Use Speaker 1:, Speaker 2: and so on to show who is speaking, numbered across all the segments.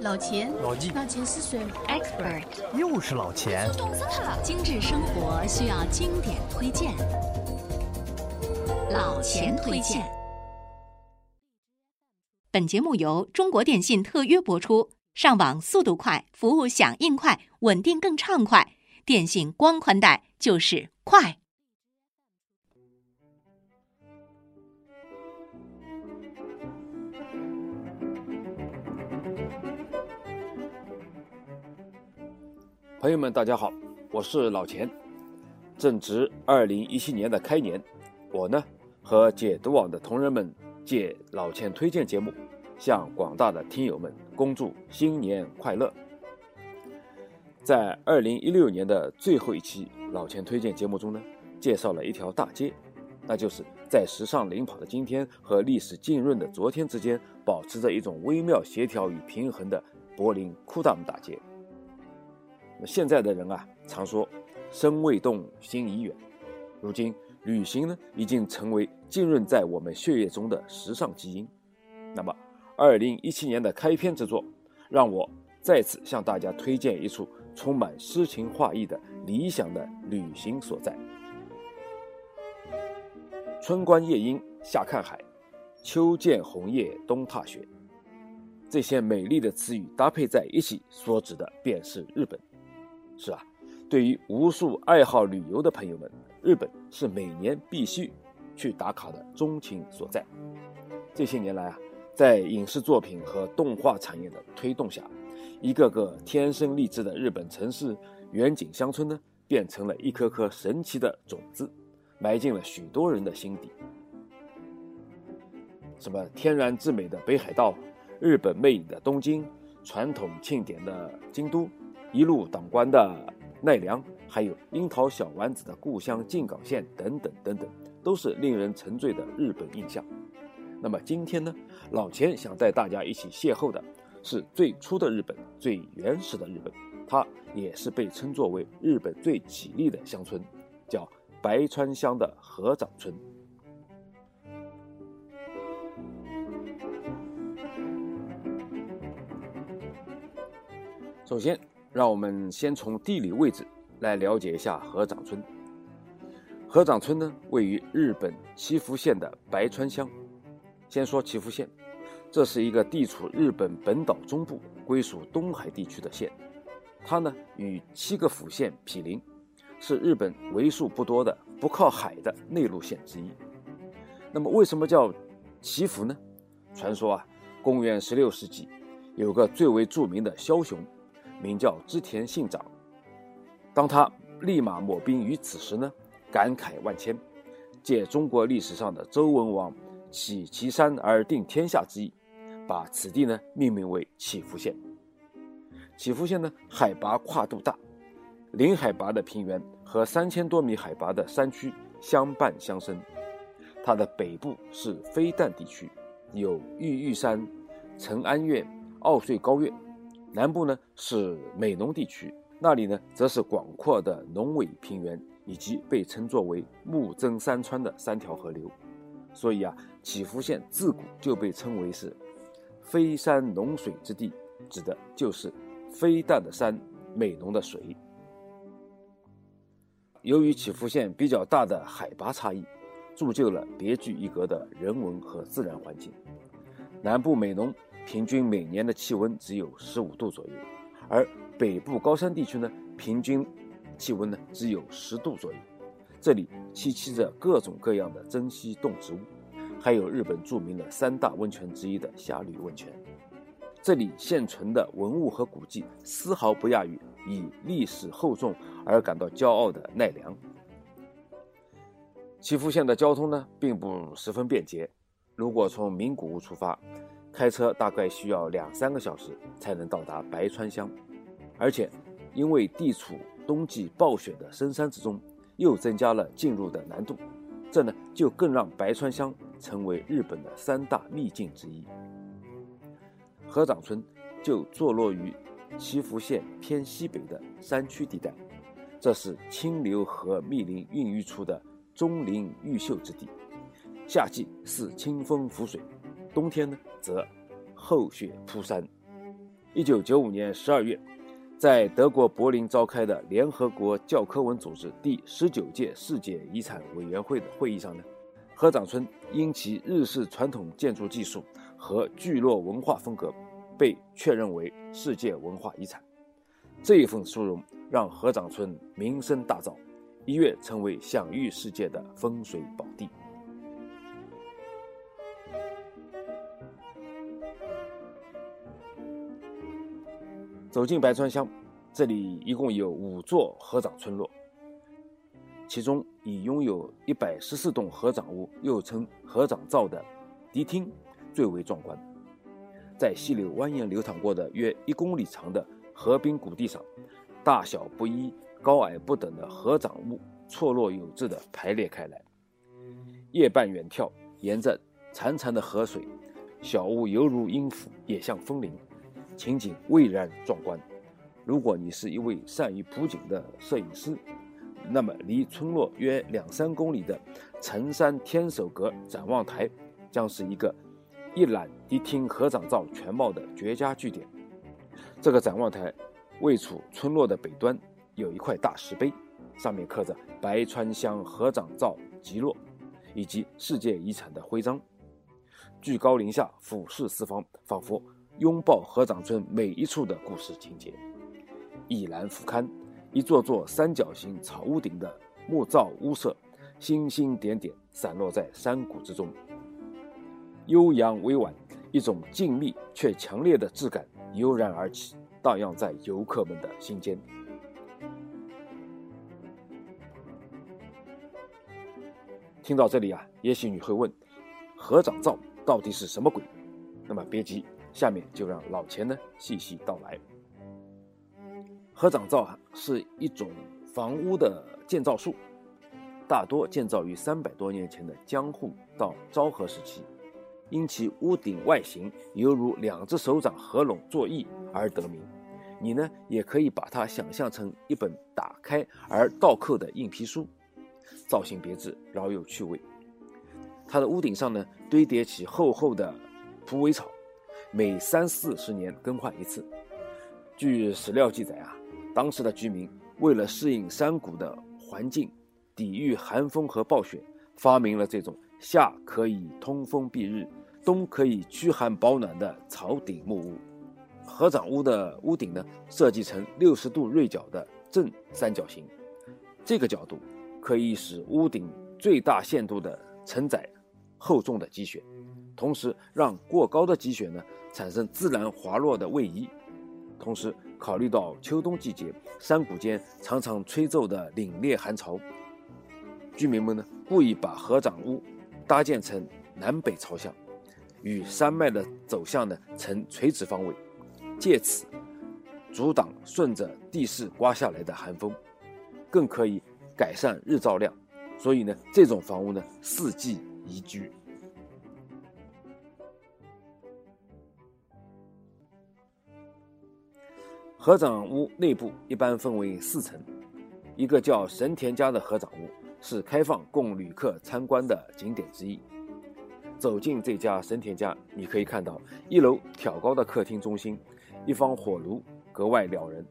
Speaker 1: 老钱，
Speaker 2: 老纪，
Speaker 1: 老钱是谁
Speaker 3: ？Expert，
Speaker 2: 又是老钱。
Speaker 3: 懂死他了！精致生活需要经典推荐，老钱推荐。本节目由中国电信特约播出，上网速度快，服务响应快，稳定更畅快。电信光宽带就是快。
Speaker 4: 朋友们，大家好，我是老钱。正值二零一七年的开年，我呢和解读网的同仁们借老钱推荐节目，向广大的听友们恭祝新年快乐。在二零一六年的最后一期老钱推荐节目中呢，介绍了一条大街，那就是在时尚领跑的今天和历史浸润的昨天之间，保持着一种微妙协调与平衡的柏林库达姆大街。那现在的人啊，常说“身未动，心已远”。如今，旅行呢，已经成为浸润在我们血液中的时尚基因。那么，二零一七年的开篇之作，让我再次向大家推荐一处充满诗情画意的理想的旅行所在。春观夜莺，夏看海，秋见红叶，冬踏雪。这些美丽的词语搭配在一起，所指的便是日本。是啊，对于无数爱好旅游的朋友们，日本是每年必须去打卡的钟情所在。这些年来啊，在影视作品和动画产业的推动下，一个个天生丽质的日本城市远景乡村呢，变成了一颗颗神奇的种子，埋进了许多人的心底。什么天然之美的北海道，日本魅影的东京，传统庆典的京都。一路当关的奈良，还有樱桃小丸子的故乡静冈县等等等等，都是令人沉醉的日本印象。那么今天呢，老钱想带大家一起邂逅的是最初的日本，最原始的日本，它也是被称作为日本最绮丽的乡村，叫白川乡的河长村。首先。让我们先从地理位置来了解一下河长村。河长村呢，位于日本岐阜县的白川乡。先说岐阜县，这是一个地处日本本岛中部、归属东海地区的县。它呢，与七个府县毗邻，是日本为数不多的不靠海的内陆县之一。那么，为什么叫祈福呢？传说啊，公元十六世纪，有个最为著名的枭雄。名叫织田信长，当他立马抹兵于此时呢，感慨万千，借中国历史上的周文王起岐山而定天下之意，把此地呢命名为祈福县。祈福县呢海拔跨度大，零海拔的平原和三千多米海拔的山区相伴相生。它的北部是飞弹地区，有玉玉山、陈安岳、奥穗高岳。南部呢是美浓地区，那里呢则是广阔的浓尾平原，以及被称作为木曾山川的三条河流。所以啊，祈福县自古就被称为是“飞山农水之地”，指的就是飞淡的山、美浓的水。由于祈福县比较大的海拔差异，铸就了别具一格的人文和自然环境。南部美浓。平均每年的气温只有十五度左右，而北部高山地区呢，平均气温呢只有十度左右。这里栖息着各种各样的珍稀动植物，还有日本著名的三大温泉之一的霞吕温泉。这里现存的文物和古迹丝毫不亚于以历史厚重而感到骄傲的奈良。岐阜县的交通呢，并不十分便捷。如果从名古屋出发，开车大概需要两三个小时才能到达白川乡，而且因为地处冬季暴雪的深山之中，又增加了进入的难度，这呢就更让白川乡成为日本的三大秘境之一。河长村就坐落于岐阜县偏西北的山区地带，这是清流河密林孕育出的钟灵毓秀之地，夏季是清风拂水。冬天呢，则厚雪铺山，一九九五年十二月，在德国柏林召开的联合国教科文组织第十九届世界遗产委员会的会议上呢，河掌村因其日式传统建筑技术和聚落文化风格，被确认为世界文化遗产。这一份殊荣让河掌村名声大噪，一跃成为享誉世界的风水宝地。走进白川乡，这里一共有五座合掌村落，其中以拥有一百十四栋合掌屋，又称合掌灶的迪厅最为壮观。在溪流蜿蜒流淌过的约一公里长的河滨谷地上，大小不一、高矮不等的合掌屋错落有致地排列开来，夜半远眺，沿着潺潺的河水，小屋犹如音符，也像风铃。情景蔚然壮观。如果你是一位善于普景的摄影师，那么离村落约两三公里的城山天守阁展望台，将是一个一览一听合掌造全貌的绝佳据点。这个展望台位处村落的北端，有一块大石碑，上面刻着“白川乡合掌造集落”以及世界遗产的徽章。居高临下俯视四方，仿佛。拥抱合掌村每一处的故事情节，一览俯瞰，一座座三角形草屋顶的木造屋舍，星星点点散落在山谷之中，悠扬委婉，一种静谧却强烈的质感油然而起，荡漾在游客们的心间。听到这里啊，也许你会问，合掌灶到底是什么鬼？那么别急。下面就让老钱呢细细道来。合掌造是一种房屋的建造术，大多建造于三百多年前的江户到昭和时期，因其屋顶外形犹如两只手掌合拢作揖而得名。你呢也可以把它想象成一本打开而倒扣的硬皮书，造型别致，饶有趣味。它的屋顶上呢堆叠起厚厚的蒲苇草。每三四十年更换一次。据史料记载啊，当时的居民为了适应山谷的环境，抵御寒风和暴雪，发明了这种夏可以通风避日，冬可以驱寒保暖的草顶木屋。合掌屋的屋顶呢，设计成六十度锐角的正三角形，这个角度可以使屋顶最大限度地承载厚重的积雪，同时让过高的积雪呢。产生自然滑落的位移，同时考虑到秋冬季节山谷间常常吹奏的凛冽寒潮，居民们呢故意把合掌屋搭建成南北朝向，与山脉的走向呢呈垂直方位，借此阻挡顺着地势刮下来的寒风，更可以改善日照量，所以呢这种房屋呢四季宜居。合掌屋内部一般分为四层，一个叫神田家的合掌屋是开放供旅客参观的景点之一。走进这家神田家，你可以看到一楼挑高的客厅中心，一方火炉格外撩人。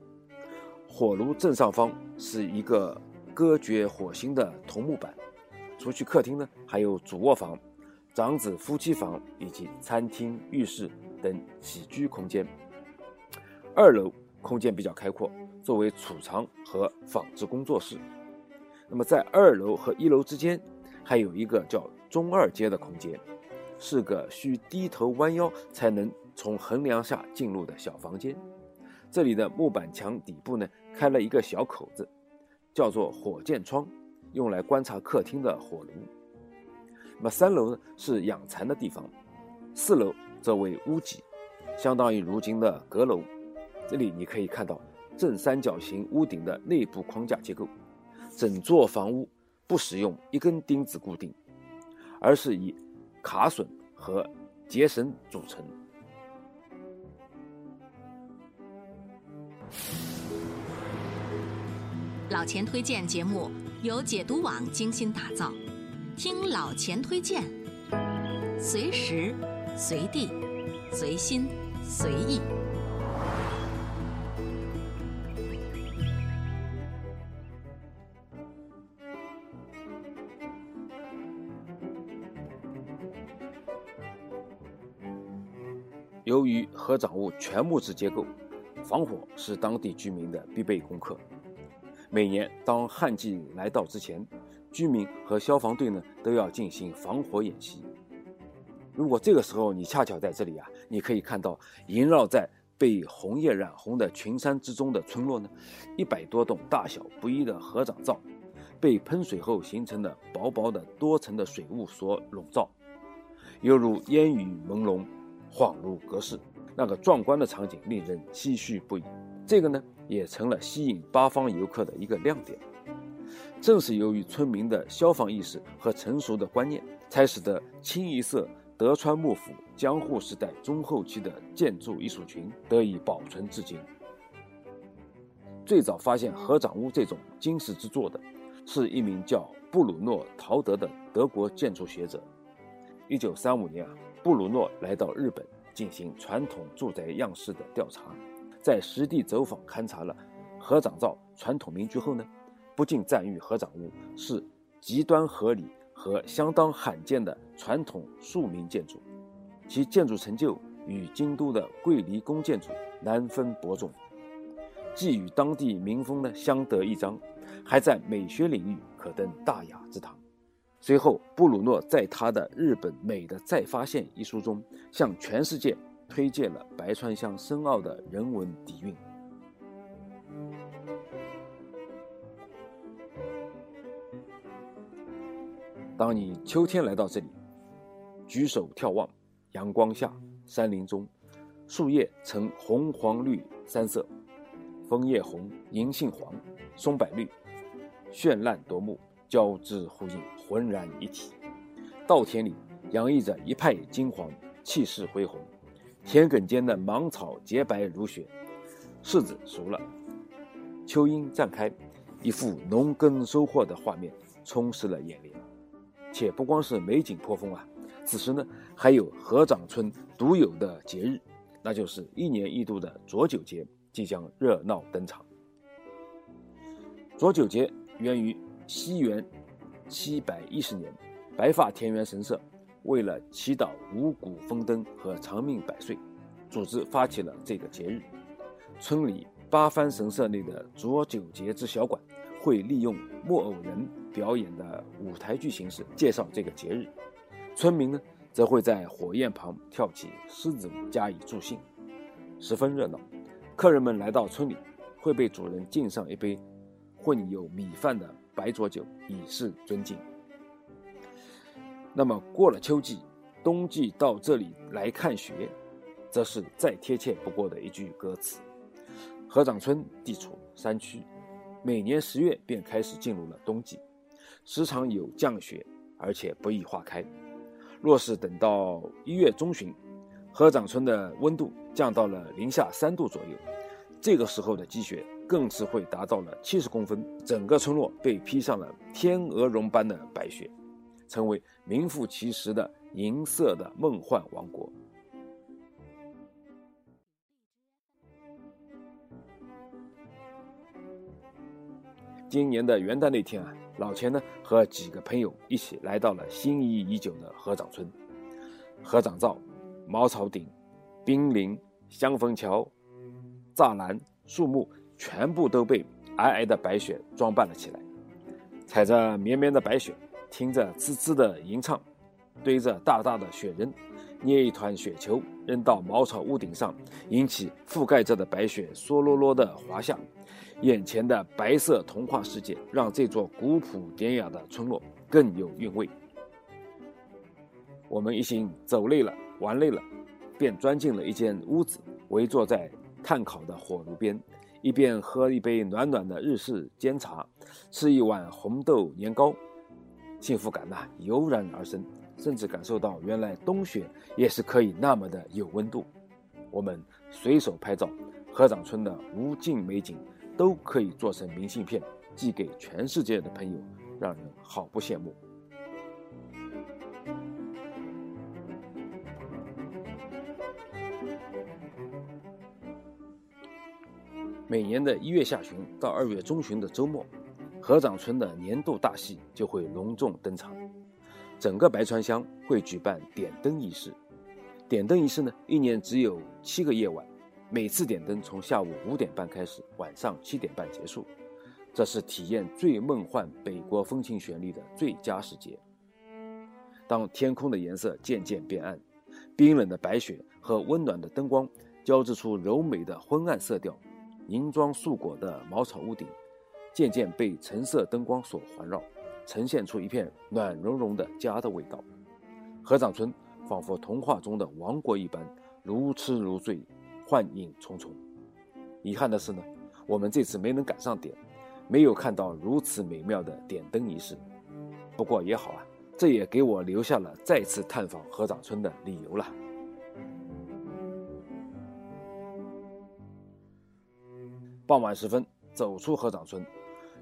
Speaker 4: 火炉正上方是一个隔绝火星的桐木板。除去客厅呢，还有主卧房、长子夫妻房以及餐厅、浴室等起居空间。二楼。空间比较开阔，作为储藏和纺织工作室。那么在二楼和一楼之间，还有一个叫中二阶的空间，是个需低头弯腰才能从横梁下进入的小房间。这里的木板墙底部呢，开了一个小口子，叫做火箭窗，用来观察客厅的火炉。那么三楼呢是养蚕的地方，四楼则为屋脊，相当于如今的阁楼。这里你可以看到正三角形屋顶的内部框架结构，整座房屋不使用一根钉子固定，而是以卡榫和结绳组成。
Speaker 3: 老钱推荐节目由解读网精心打造，听老钱推荐，随时随地随心随意。
Speaker 4: 于合掌屋全木质结构，防火是当地居民的必备功课。每年当旱季来到之前，居民和消防队呢都要进行防火演习。如果这个时候你恰巧在这里啊，你可以看到萦绕在被红叶染红的群山之中的村落呢，一百多栋大小不一的合掌灶，被喷水后形成的薄薄的多层的水雾所笼罩，犹如烟雨朦胧，恍如隔世。那个壮观的场景令人唏嘘不已。这个呢，也成了吸引八方游客的一个亮点。正是由于村民的消防意识和成熟的观念，才使得清一色。德川幕府江户时代中后期的建筑艺术群得以保存至今。最早发现合掌屋这种惊世之作的，是一名叫布鲁诺·陶德的德国建筑学者。一九三五年啊，布鲁诺来到日本进行传统住宅样式的调查，在实地走访勘察了合掌造传统民居后呢，不禁赞誉合掌屋是极端合理。和相当罕见的传统庶民建筑，其建筑成就与京都的桂离宫建筑难分伯仲，既与当地民风呢相得益彰，还在美学领域可登大雅之堂。随后，布鲁诺在他的《日本美的再发现》一书中，向全世界推荐了白川乡深奥的人文底蕴。当你秋天来到这里，举手眺望，阳光下，山林中，树叶呈红、黄、绿三色，枫叶红，银杏黄，松柏绿，绚烂夺目，交织呼应，浑然一体。稻田里洋溢着一派金黄，气势恢宏。田埂间的芒草洁白如雪，柿子熟了，秋樱绽开，一幅农耕收获的画面充实了眼帘。且不光是美景颇丰啊，此时呢还有合掌村独有的节日，那就是一年一度的浊酒节即将热闹登场。浊酒节源于西元七百一十年，白发田园神社为了祈祷五谷丰登和长命百岁，组织发起了这个节日。村里八幡神社内的浊酒节之小馆。会利用木偶人表演的舞台剧形式介绍这个节日，村民呢则会在火焰旁跳起狮子舞加以助兴，十分热闹。客人们来到村里，会被主人敬上一杯混有米饭的白浊酒以示尊敬。那么过了秋季，冬季到这里来看雪，则是再贴切不过的一句歌词。合掌村地处山区。每年十月便开始进入了冬季，时常有降雪，而且不易化开。若是等到一月中旬，合掌村的温度降到了零下三度左右，这个时候的积雪更是会达到了七十公分，整个村落被披上了天鹅绒般的白雪，成为名副其实的银色的梦幻王国。今年的元旦那天啊，老钱呢和几个朋友一起来到了心仪已久的合掌村。合掌灶、茅草顶、冰凌、香枫桥、栅栏、树木，全部都被皑皑的白雪装扮了起来。踩着绵绵的白雪，听着滋滋的吟唱，堆着大大的雪人，捏一团雪球扔到茅草屋顶上，引起覆盖着的白雪嗦啰啰的滑下。眼前的白色童话世界，让这座古朴典雅的村落更有韵味。我们一行走累了、玩累了，便钻进了一间屋子，围坐在炭烤的火炉边，一边喝一杯暖暖的日式煎茶，吃一碗红豆年糕，幸福感呐油然而生，甚至感受到原来冬雪也是可以那么的有温度。我们随手拍照，合掌村的无尽美景。都可以做成明信片寄给全世界的朋友，让人好不羡慕。每年的一月下旬到二月中旬的周末，合掌村的年度大戏就会隆重登场，整个白川乡会举办点灯仪式，点灯仪式呢，一年只有七个夜晚，每次点灯从下午五点半开始，晚上七点半结束。这是体验最梦幻北国风情旋律的最佳时节。当天空的颜色渐渐变暗，冰冷的白雪和温暖的灯光交织出柔美的昏暗色调，银装素裹的茅草屋顶渐渐被橙色灯光所环绕，呈现出一片暖融融的家的味道。合掌村仿佛童话中的王国一般，如痴如醉，幻影重重。遗憾的是呢，我们这次没能赶上点。没有看到如此美妙的点灯仪式，不过也好啊，这也给我留下了再次探访合掌村的理由了。傍晚时分，走出合掌村，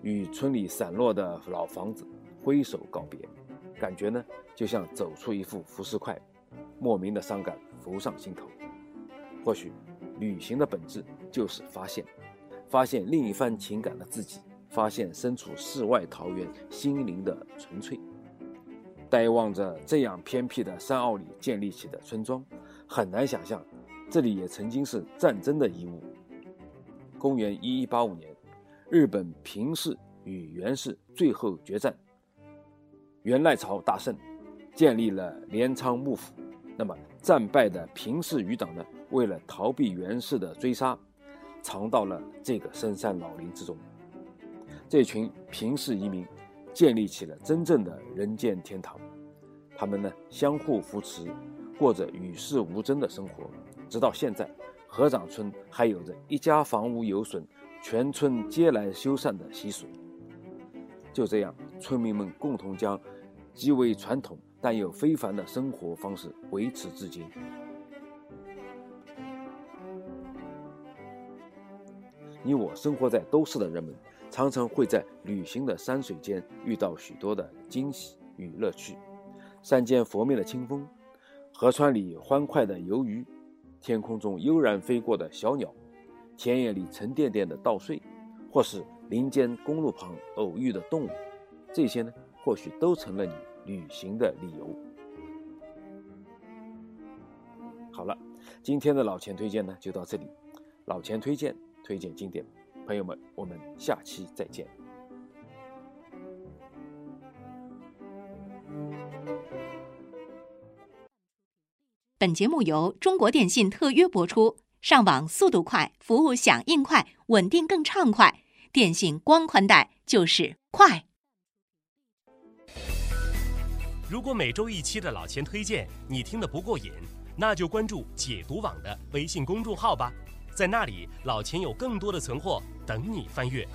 Speaker 4: 与村里散落的老房子挥手告别，感觉呢就像走出一副浮尸块，莫名的伤感浮上心头。或许，旅行的本质就是发现，发现另一番情感的自己。发现身处世外桃源，心灵的纯粹。呆望着这样偏僻的山坳里建立起的村庄，很难想象，这里也曾经是战争的遗物。公元一一八五年，日本平氏与源氏最后决战，源赖朝大胜，建立了镰仓幕府。那么战败的平氏余党呢？为了逃避源氏的追杀，藏到了这个深山老林之中。这群平氏移民建立起了真正的人间天堂，他们呢相互扶持，过着与世无争的生活。直到现在，合掌村还有着一家房屋有损，全村皆来修缮的习俗。就这样，村民们共同将极为传统但又非凡的生活方式维持至今。你我生活在都市的人们。常常会在旅行的山水间遇到许多的惊喜与乐趣。山间佛面的清风，河川里欢快的游鱼，天空中悠然飞过的小鸟，田野里沉甸甸的稻穗，或是林间公路旁偶遇的动物，这些呢，或许都成了你旅行的理由。好了，今天的老钱推荐呢，就到这里。老钱推荐，推荐经典。朋友们，我们下期再见。
Speaker 3: 本节目由中国电信特约播出，上网速度快，服务响应快，稳定更畅快。电信光宽带就是快。
Speaker 1: 如果每周一期的老钱推荐你听得不过瘾，那就关注解读网的微信公众号吧。在那里，老钱有更多的存货等你翻阅。